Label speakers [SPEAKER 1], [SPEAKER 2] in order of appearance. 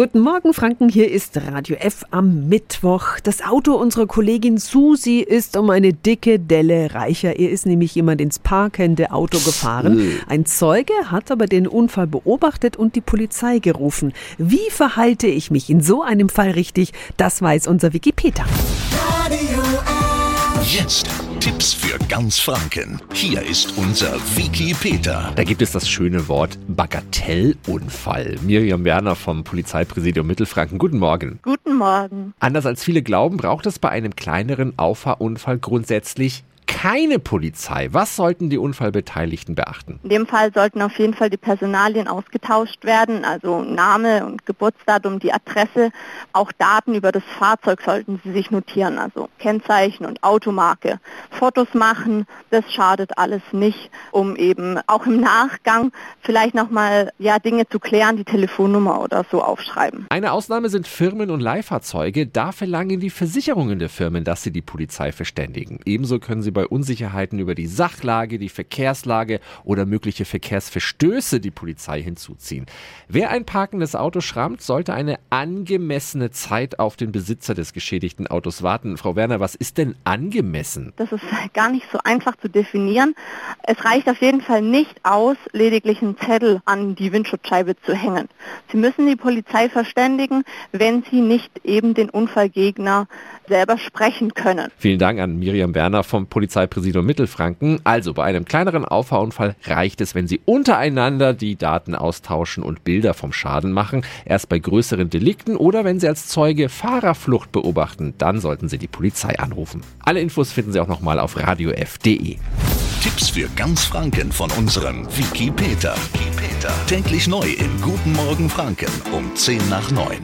[SPEAKER 1] Guten Morgen, Franken. Hier ist Radio F am Mittwoch. Das Auto unserer Kollegin Susi ist um eine dicke Delle reicher. Ihr ist nämlich jemand ins parkende Auto gefahren. Ein Zeuge hat aber den Unfall beobachtet und die Polizei gerufen. Wie verhalte ich mich in so einem Fall richtig? Das weiß unser Wikipedia.
[SPEAKER 2] Jetzt Tipps für ganz Franken. Hier ist unser Wiki Peter.
[SPEAKER 3] Da gibt es das schöne Wort Bagatellunfall. Miriam Werner vom Polizeipräsidium Mittelfranken. Guten Morgen.
[SPEAKER 4] Guten Morgen.
[SPEAKER 3] Anders als viele glauben, braucht es bei einem kleineren Auffahrunfall grundsätzlich keine Polizei. Was sollten die Unfallbeteiligten beachten?
[SPEAKER 4] In dem Fall sollten auf jeden Fall die Personalien ausgetauscht werden, also Name und Geburtsdatum, die Adresse, auch Daten über das Fahrzeug sollten Sie sich notieren, also Kennzeichen und Automarke. Fotos machen, das schadet alles nicht, um eben auch im Nachgang vielleicht nochmal ja, Dinge zu klären, die Telefonnummer oder so aufschreiben.
[SPEAKER 3] Eine Ausnahme sind Firmen und Leihfahrzeuge. Da verlangen die Versicherungen der Firmen, dass sie die Polizei verständigen. Ebenso können sie bei Unsicherheiten über die Sachlage, die Verkehrslage oder mögliche Verkehrsverstöße die Polizei hinzuziehen. Wer ein parkendes Auto schrammt, sollte eine angemessene Zeit auf den Besitzer des geschädigten Autos warten. Frau Werner, was ist denn angemessen?
[SPEAKER 4] Das ist gar nicht so einfach zu definieren. Es reicht auf jeden Fall nicht aus, lediglich einen Zettel an die Windschutzscheibe zu hängen. Sie müssen die Polizei verständigen, wenn Sie nicht eben den Unfallgegner selber sprechen können.
[SPEAKER 3] Vielen Dank an Miriam Werner vom Polizeipräsidium Mittelfranken. Also bei einem kleineren Auffahrunfall reicht es, wenn Sie untereinander die Daten austauschen und Bilder vom Schaden machen. Erst bei größeren Delikten oder wenn Sie als Zeuge Fahrerflucht beobachten, dann sollten Sie die Polizei anrufen. Alle Infos finden Sie auch nochmal auf radiof.de.
[SPEAKER 2] Tipps für ganz Franken von unserem Wiki Peter. Wiki Peter. Täglich neu in Guten Morgen Franken um 10 nach 9.